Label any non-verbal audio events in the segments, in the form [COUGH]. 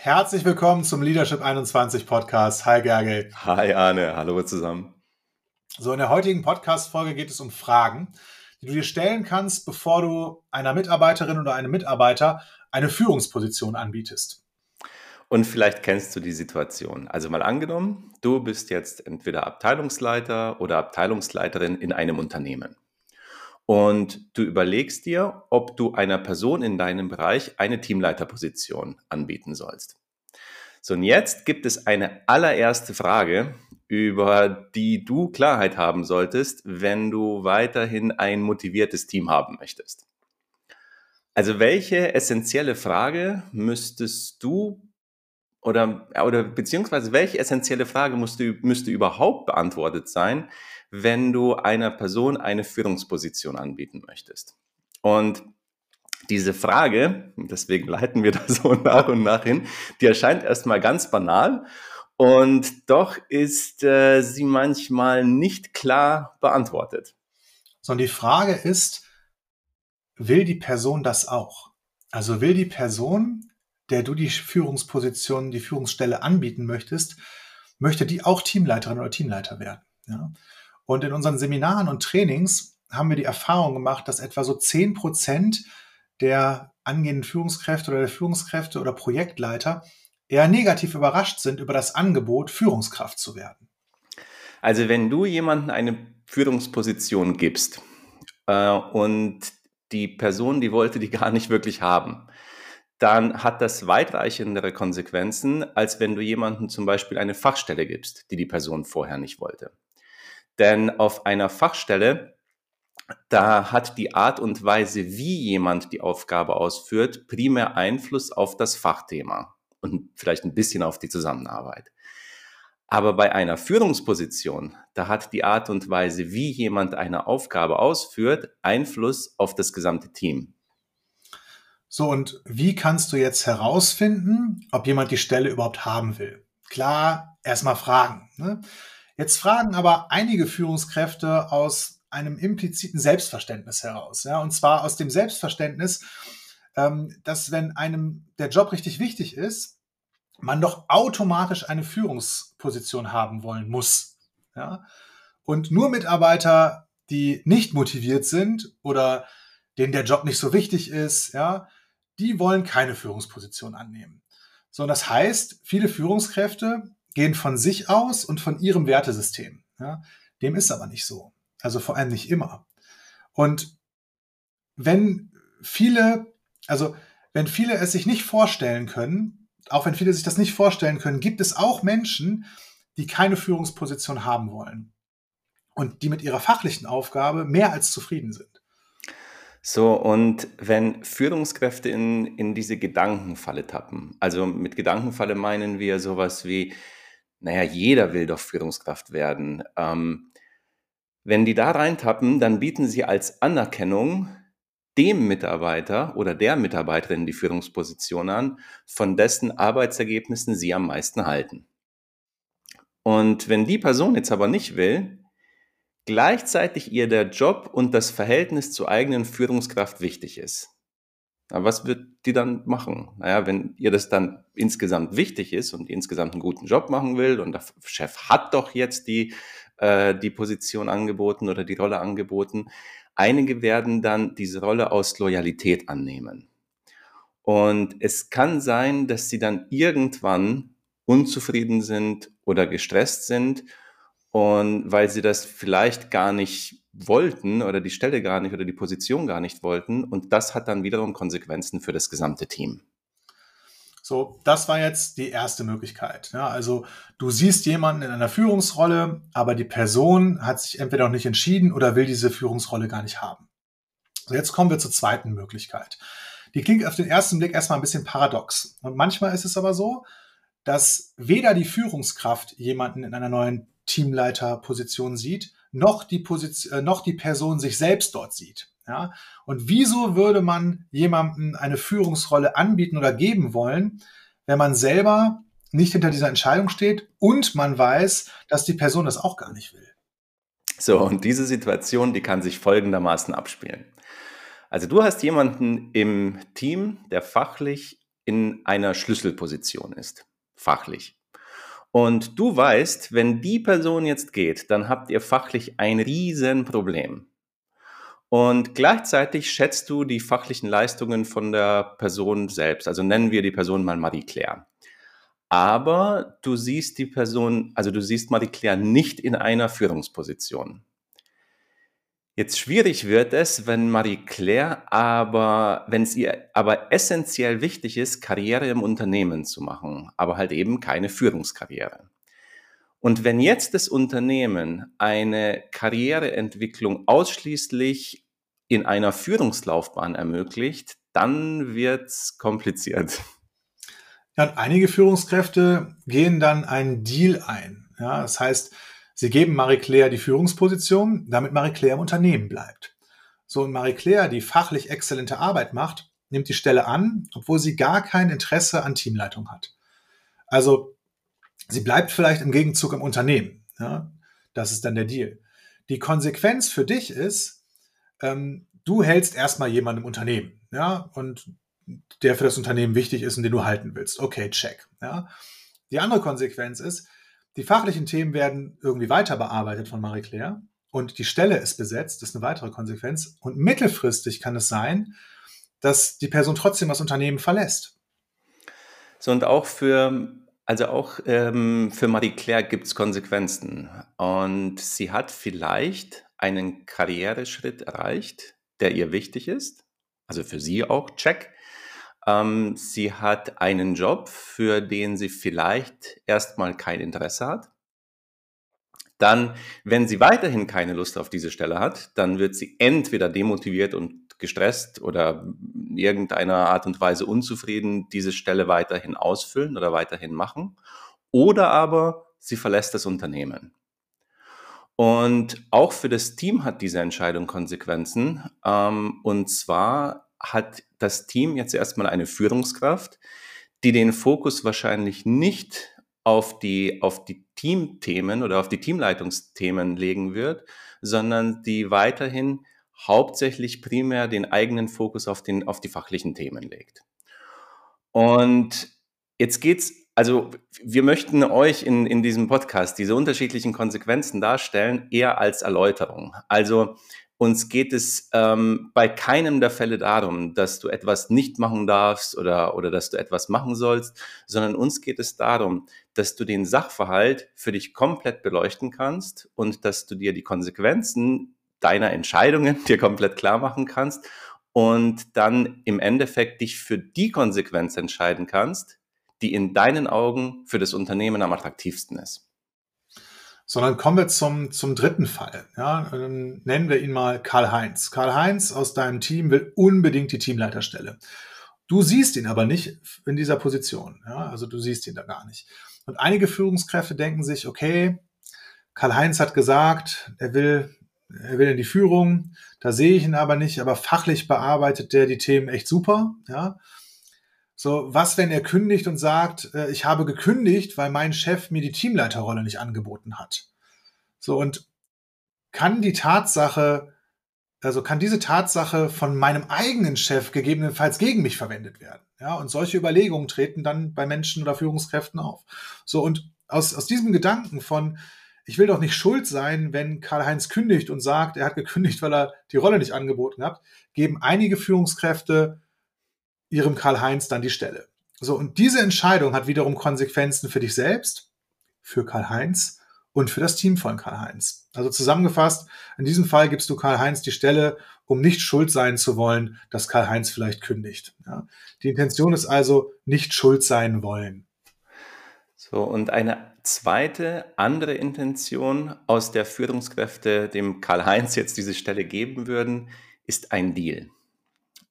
Herzlich willkommen zum Leadership 21 Podcast. Hi Gergely. Hi Arne, hallo zusammen. So, in der heutigen Podcast-Folge geht es um Fragen, die du dir stellen kannst, bevor du einer Mitarbeiterin oder einem Mitarbeiter eine Führungsposition anbietest. Und vielleicht kennst du die Situation. Also mal angenommen, du bist jetzt entweder Abteilungsleiter oder Abteilungsleiterin in einem Unternehmen. Und du überlegst dir, ob du einer Person in deinem Bereich eine Teamleiterposition anbieten sollst. So, und jetzt gibt es eine allererste Frage, über die du Klarheit haben solltest, wenn du weiterhin ein motiviertes Team haben möchtest. Also welche essentielle Frage müsstest du oder, oder beziehungsweise welche essentielle Frage musste, müsste überhaupt beantwortet sein, wenn du einer Person eine Führungsposition anbieten möchtest. Und diese Frage, deswegen leiten wir [LAUGHS] da so nach und nach hin, die erscheint erstmal ganz banal und doch ist äh, sie manchmal nicht klar beantwortet. Sondern die Frage ist, will die Person das auch? Also will die Person, der du die Führungsposition, die Führungsstelle anbieten möchtest, möchte die auch Teamleiterin oder Teamleiter werden? Ja? Und in unseren Seminaren und Trainings haben wir die Erfahrung gemacht, dass etwa so zehn Prozent der angehenden Führungskräfte oder der Führungskräfte oder Projektleiter eher negativ überrascht sind über das Angebot, Führungskraft zu werden. Also wenn du jemandem eine Führungsposition gibst äh, und die Person, die wollte die gar nicht wirklich haben, dann hat das weitreichendere Konsequenzen, als wenn du jemandem zum Beispiel eine Fachstelle gibst, die die Person vorher nicht wollte. Denn auf einer Fachstelle, da hat die Art und Weise, wie jemand die Aufgabe ausführt, primär Einfluss auf das Fachthema und vielleicht ein bisschen auf die Zusammenarbeit. Aber bei einer Führungsposition, da hat die Art und Weise, wie jemand eine Aufgabe ausführt, Einfluss auf das gesamte Team. So, und wie kannst du jetzt herausfinden, ob jemand die Stelle überhaupt haben will? Klar, erstmal fragen. Ne? Jetzt fragen aber einige Führungskräfte aus einem impliziten Selbstverständnis heraus. Ja, und zwar aus dem Selbstverständnis, ähm, dass wenn einem der Job richtig wichtig ist, man doch automatisch eine Führungsposition haben wollen muss. Ja? Und nur Mitarbeiter, die nicht motiviert sind oder denen der Job nicht so wichtig ist, ja, die wollen keine Führungsposition annehmen. So, und das heißt, viele Führungskräfte gehen von sich aus und von ihrem Wertesystem. Ja? Dem ist aber nicht so. Also vor allem nicht immer. Und wenn viele, also wenn viele es sich nicht vorstellen können, auch wenn viele sich das nicht vorstellen können, gibt es auch Menschen, die keine Führungsposition haben wollen und die mit ihrer fachlichen Aufgabe mehr als zufrieden sind. So, und wenn Führungskräfte in, in diese Gedankenfalle tappen, also mit Gedankenfalle meinen wir sowas wie, naja, jeder will doch Führungskraft werden. Ähm, wenn die da reintappen, dann bieten sie als Anerkennung dem Mitarbeiter oder der Mitarbeiterin die Führungsposition an, von dessen Arbeitsergebnissen sie am meisten halten. Und wenn die Person jetzt aber nicht will, gleichzeitig ihr der Job und das Verhältnis zur eigenen Führungskraft wichtig ist, was wird die dann machen? Naja, wenn ihr das dann insgesamt wichtig ist und insgesamt einen guten Job machen will und der Chef hat doch jetzt die, äh, die Position angeboten oder die Rolle angeboten, einige werden dann diese Rolle aus Loyalität annehmen. Und es kann sein, dass sie dann irgendwann unzufrieden sind oder gestresst sind und weil sie das vielleicht gar nicht wollten oder die Stelle gar nicht oder die Position gar nicht wollten. Und das hat dann wiederum Konsequenzen für das gesamte Team. So, das war jetzt die erste Möglichkeit. Ja, also du siehst jemanden in einer Führungsrolle, aber die Person hat sich entweder noch nicht entschieden oder will diese Führungsrolle gar nicht haben. So, jetzt kommen wir zur zweiten Möglichkeit. Die klingt auf den ersten Blick erstmal ein bisschen paradox. Und manchmal ist es aber so, dass weder die Führungskraft jemanden in einer neuen Teamleiterposition sieht, noch die, Position, äh, noch die Person sich selbst dort sieht. Ja? Und wieso würde man jemandem eine Führungsrolle anbieten oder geben wollen, wenn man selber nicht hinter dieser Entscheidung steht und man weiß, dass die Person das auch gar nicht will? So, und diese Situation, die kann sich folgendermaßen abspielen. Also du hast jemanden im Team, der fachlich in einer Schlüsselposition ist, fachlich. Und du weißt, wenn die Person jetzt geht, dann habt ihr fachlich ein Riesenproblem. Und gleichzeitig schätzt du die fachlichen Leistungen von der Person selbst. Also nennen wir die Person mal Marie-Claire. Aber du siehst die Person, also du siehst Marie-Claire nicht in einer Führungsposition. Jetzt schwierig wird es, wenn Marie-Claire aber, wenn es ihr aber essentiell wichtig ist, Karriere im Unternehmen zu machen, aber halt eben keine Führungskarriere. Und wenn jetzt das Unternehmen eine Karriereentwicklung ausschließlich in einer Führungslaufbahn ermöglicht, dann wird's kompliziert. Ja, und einige Führungskräfte gehen dann einen Deal ein. Ja, das heißt, sie geben Marie-Claire die Führungsposition, damit Marie-Claire im Unternehmen bleibt. So, und Marie-Claire, die fachlich exzellente Arbeit macht, nimmt die Stelle an, obwohl sie gar kein Interesse an Teamleitung hat. Also Sie bleibt vielleicht im Gegenzug im Unternehmen. Ja? Das ist dann der Deal. Die Konsequenz für dich ist, ähm, du hältst erstmal jemanden im Unternehmen, ja, und der für das Unternehmen wichtig ist und den du halten willst. Okay, check. Ja. Die andere Konsequenz ist, die fachlichen Themen werden irgendwie weiter bearbeitet von Marie-Claire und die Stelle ist besetzt, das ist eine weitere Konsequenz. Und mittelfristig kann es sein, dass die Person trotzdem das Unternehmen verlässt. So, und auch für also auch ähm, für Marie-Claire gibt es Konsequenzen. Und sie hat vielleicht einen Karriereschritt erreicht, der ihr wichtig ist. Also für sie auch, check. Ähm, sie hat einen Job, für den sie vielleicht erstmal kein Interesse hat. Dann, wenn sie weiterhin keine Lust auf diese Stelle hat, dann wird sie entweder demotiviert und gestresst oder in irgendeiner Art und Weise unzufrieden diese Stelle weiterhin ausfüllen oder weiterhin machen. Oder aber sie verlässt das Unternehmen. Und auch für das Team hat diese Entscheidung Konsequenzen. Ähm, und zwar hat das Team jetzt erstmal eine Führungskraft, die den Fokus wahrscheinlich nicht auf die, auf die Teamthemen oder auf die Teamleitungsthemen legen wird, sondern die weiterhin hauptsächlich primär den eigenen Fokus auf, den, auf die fachlichen Themen legt. Und jetzt geht's, also wir möchten euch in, in diesem Podcast diese unterschiedlichen Konsequenzen darstellen, eher als Erläuterung. Also uns geht es ähm, bei keinem der Fälle darum, dass du etwas nicht machen darfst oder, oder dass du etwas machen sollst, sondern uns geht es darum, dass du den Sachverhalt für dich komplett beleuchten kannst und dass du dir die Konsequenzen deiner Entscheidungen [LAUGHS] dir komplett klar machen kannst und dann im Endeffekt dich für die Konsequenz entscheiden kannst, die in deinen Augen für das Unternehmen am attraktivsten ist. Sondern kommen wir zum, zum dritten Fall. Ja, nennen wir ihn mal Karl-Heinz. Karl-Heinz aus deinem Team will unbedingt die Teamleiterstelle. Du siehst ihn aber nicht in dieser Position. Ja, also du siehst ihn da gar nicht. Und einige Führungskräfte denken sich, okay, Karl-Heinz hat gesagt, er will er will in die Führung, da sehe ich ihn aber nicht, aber fachlich bearbeitet der die Themen echt super, ja. So, was, wenn er kündigt und sagt, äh, ich habe gekündigt, weil mein Chef mir die Teamleiterrolle nicht angeboten hat? So, und kann die Tatsache, also kann diese Tatsache von meinem eigenen Chef gegebenenfalls gegen mich verwendet werden? Ja, und solche Überlegungen treten dann bei Menschen oder Führungskräften auf. So, und aus, aus diesem Gedanken von, ich will doch nicht schuld sein, wenn Karl-Heinz kündigt und sagt, er hat gekündigt, weil er die Rolle nicht angeboten hat, geben einige Führungskräfte ihrem Karl-Heinz dann die Stelle. So, und diese Entscheidung hat wiederum Konsequenzen für dich selbst, für Karl-Heinz und für das Team von Karl-Heinz. Also zusammengefasst, in diesem Fall gibst du Karl-Heinz die Stelle, um nicht schuld sein zu wollen, dass Karl-Heinz vielleicht kündigt. Ja. Die Intention ist also nicht schuld sein wollen. So, und eine zweite, andere Intention, aus der Führungskräfte dem Karl-Heinz jetzt diese Stelle geben würden, ist ein Deal.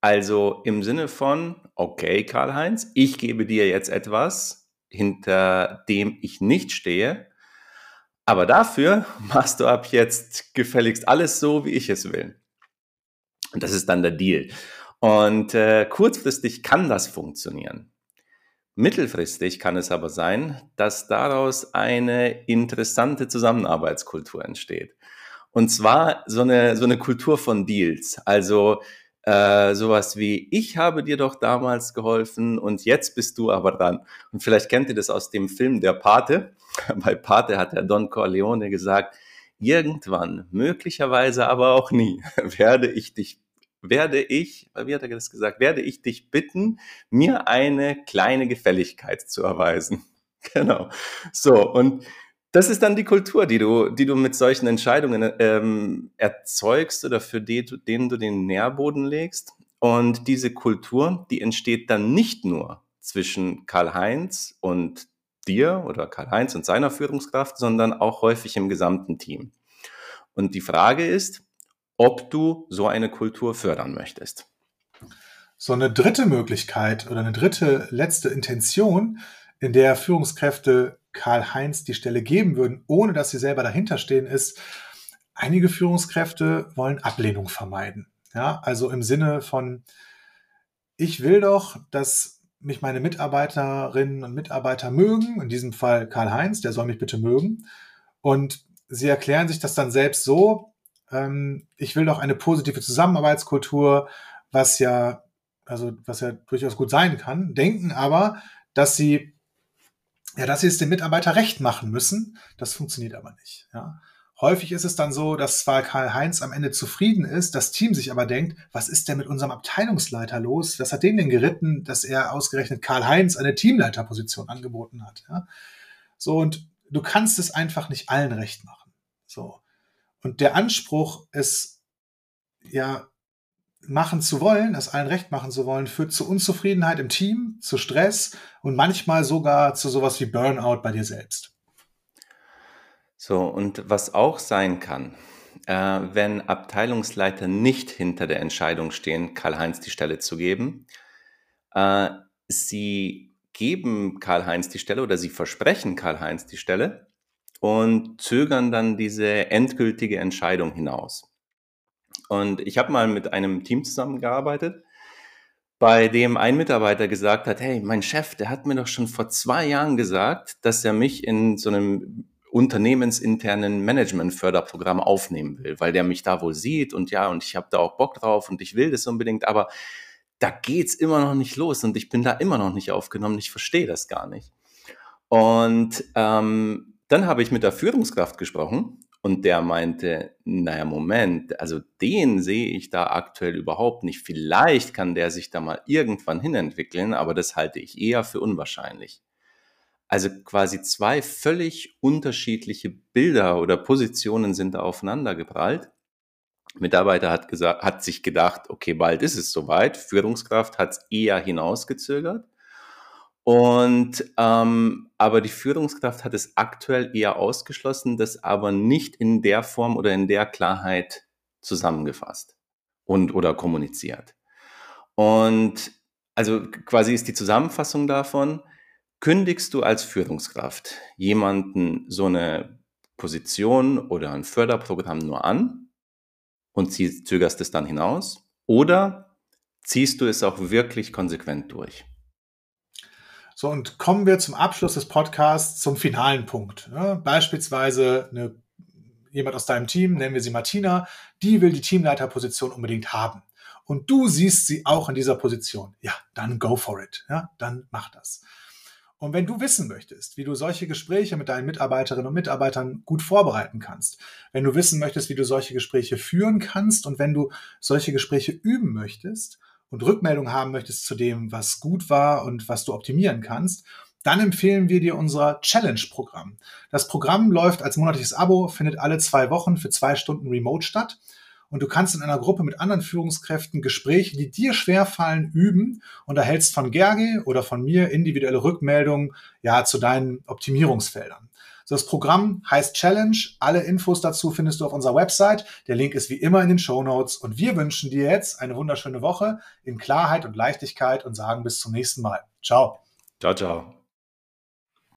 Also im Sinne von, okay, Karl-Heinz, ich gebe dir jetzt etwas, hinter dem ich nicht stehe, aber dafür [LAUGHS] machst du ab jetzt gefälligst alles so, wie ich es will. Und das ist dann der Deal. Und äh, kurzfristig kann das funktionieren. Mittelfristig kann es aber sein, dass daraus eine interessante Zusammenarbeitskultur entsteht. Und zwar so eine, so eine Kultur von Deals. Also Äh, sowas wie, ich habe dir doch damals geholfen und jetzt bist du aber dran. Und vielleicht kennt ihr das aus dem Film Der Pate. [LAUGHS] Bei Pate hat der Don Corleone gesagt, irgendwann, möglicherweise aber auch nie, [LAUGHS] werde ich dich werde ich, wie hat er das gesagt, werde ich dich bitten, mir eine kleine Gefälligkeit zu erweisen. [LAUGHS] Genau. So, und das ist dann die Kultur, die du, die du mit solchen Entscheidungen ähm, erzeugst oder für die, denen du den Nährboden legst. Und diese Kultur, die entsteht dann nicht nur zwischen Karl-Heinz und dir oder Karl-Heinz und seiner Führungskraft, sondern auch häufig im gesamten Team. Und die Frage ist, ob du so eine Kultur fördern möchtest. So eine dritte Möglichkeit oder eine dritte letzte Intention, in der Führungskräfte Karl-Heinz die Stelle geben würden, ohne dass sie selber dahinter stehen, ist, einige Führungskräfte wollen Ablehnung vermeiden. Ja, also im Sinne von, ich will doch, dass mich meine Mitarbeiterinnen und Mitarbeiter mögen, in diesem Fall Karl-Heinz, der soll mich bitte mögen. Und sie erklären sich das dann selbst so, ähm, ich will doch eine positive Zusammenarbeitskultur, was ja, also was ja durchaus gut sein kann, denken aber, dass sie ja, dass sie es dem Mitarbeiter recht machen müssen. Das funktioniert aber nicht. Ja. Häufig ist es dann so, dass zwar Karl-Heinz am Ende zufrieden ist, das Team sich aber denkt, was ist denn mit unserem Abteilungsleiter los? Was hat den denn geritten, dass er ausgerechnet Karl-Heinz eine Teamleiterposition angeboten hat? Ja? So, und du kannst es einfach nicht allen recht machen. So. Und der Anspruch, es ja machen zu wollen, es allen recht machen zu wollen, führt zu Unzufriedenheit im Team, zu Stress und manchmal sogar zu sowas wie Burnout bei dir selbst. So, und was auch sein kann, äh, wenn Abteilungsleiter nicht hinter der Entscheidung stehen, Karl-Heinz die Stelle zu geben, äh, sie geben Karl-Heinz die Stelle oder sie versprechen Karl-Heinz die Stelle und zögern dann diese endgültige Entscheidung hinaus. Und ich habe mal mit einem Team zusammengearbeitet, bei dem ein Mitarbeiter gesagt hat, hey, mein Chef, der hat mir doch schon vor zwei Jahren gesagt, dass er mich in so einem unternehmensinternen Management-Förderprogramm aufnehmen will, weil der mich da wohl sieht und ja, und ich habe da auch Bock drauf und ich will das unbedingt, aber da geht's immer noch nicht los und ich bin da immer noch nicht aufgenommen, ich verstehe das gar nicht. Und ähm, dann habe ich mit der Führungskraft gesprochen und der meinte, naja, Moment, also den sehe ich da aktuell überhaupt nicht. Vielleicht kann der sich da mal irgendwann hinentwickeln, aber das halte ich eher für unwahrscheinlich. Also quasi zwei völlig unterschiedliche Bilder oder Positionen sind da aufeinander geprallt. Mitarbeiter hat, gesagt, hat sich gedacht, okay, bald ist es soweit. Führungskraft hat es eher hinausgezögert. Und ähm, aber die Führungskraft hat es aktuell eher ausgeschlossen, das aber nicht in der Form oder in der Klarheit zusammengefasst und oder kommuniziert. Und also quasi ist die Zusammenfassung davon, kündigst du als Führungskraft jemanden so eine Position oder ein Förderprogramm nur an und zögerst es dann hinaus oder ziehst du es auch wirklich konsequent durch? So, und kommen wir zum Abschluss des Podcasts zum finalen Punkt. Ja, beispielsweise eine, jemand aus deinem Team, nennen wir sie Martina, die will die Teamleiterposition unbedingt haben. Und du siehst sie auch in dieser Position. Ja, dann go for it. Ja, dann mach das. Und wenn du wissen möchtest, wie du solche Gespräche mit deinen Mitarbeiterinnen und Mitarbeitern gut vorbereiten kannst, wenn du wissen möchtest, wie du solche Gespräche führen kannst und wenn du solche Gespräche üben möchtest, und Rückmeldung haben möchtest zu dem, was gut war und was du optimieren kannst, dann empfehlen wir dir unser Challenge-Programm. Das Programm läuft als monatliches Abo, findet alle zwei Wochen für zwei Stunden remote statt. Und du kannst in einer Gruppe mit anderen Führungskräften Gespräche, die dir schwerfallen, üben und erhältst von Gerge oder von mir individuelle Rückmeldungen ja, zu deinen Optimierungsfeldern. Das Programm heißt Challenge. Alle Infos dazu findest du auf unserer Website. Der Link ist wie immer in den Show Notes. Und wir wünschen dir jetzt eine wunderschöne Woche in Klarheit und Leichtigkeit und sagen bis zum nächsten Mal. Ciao. Ciao, ciao.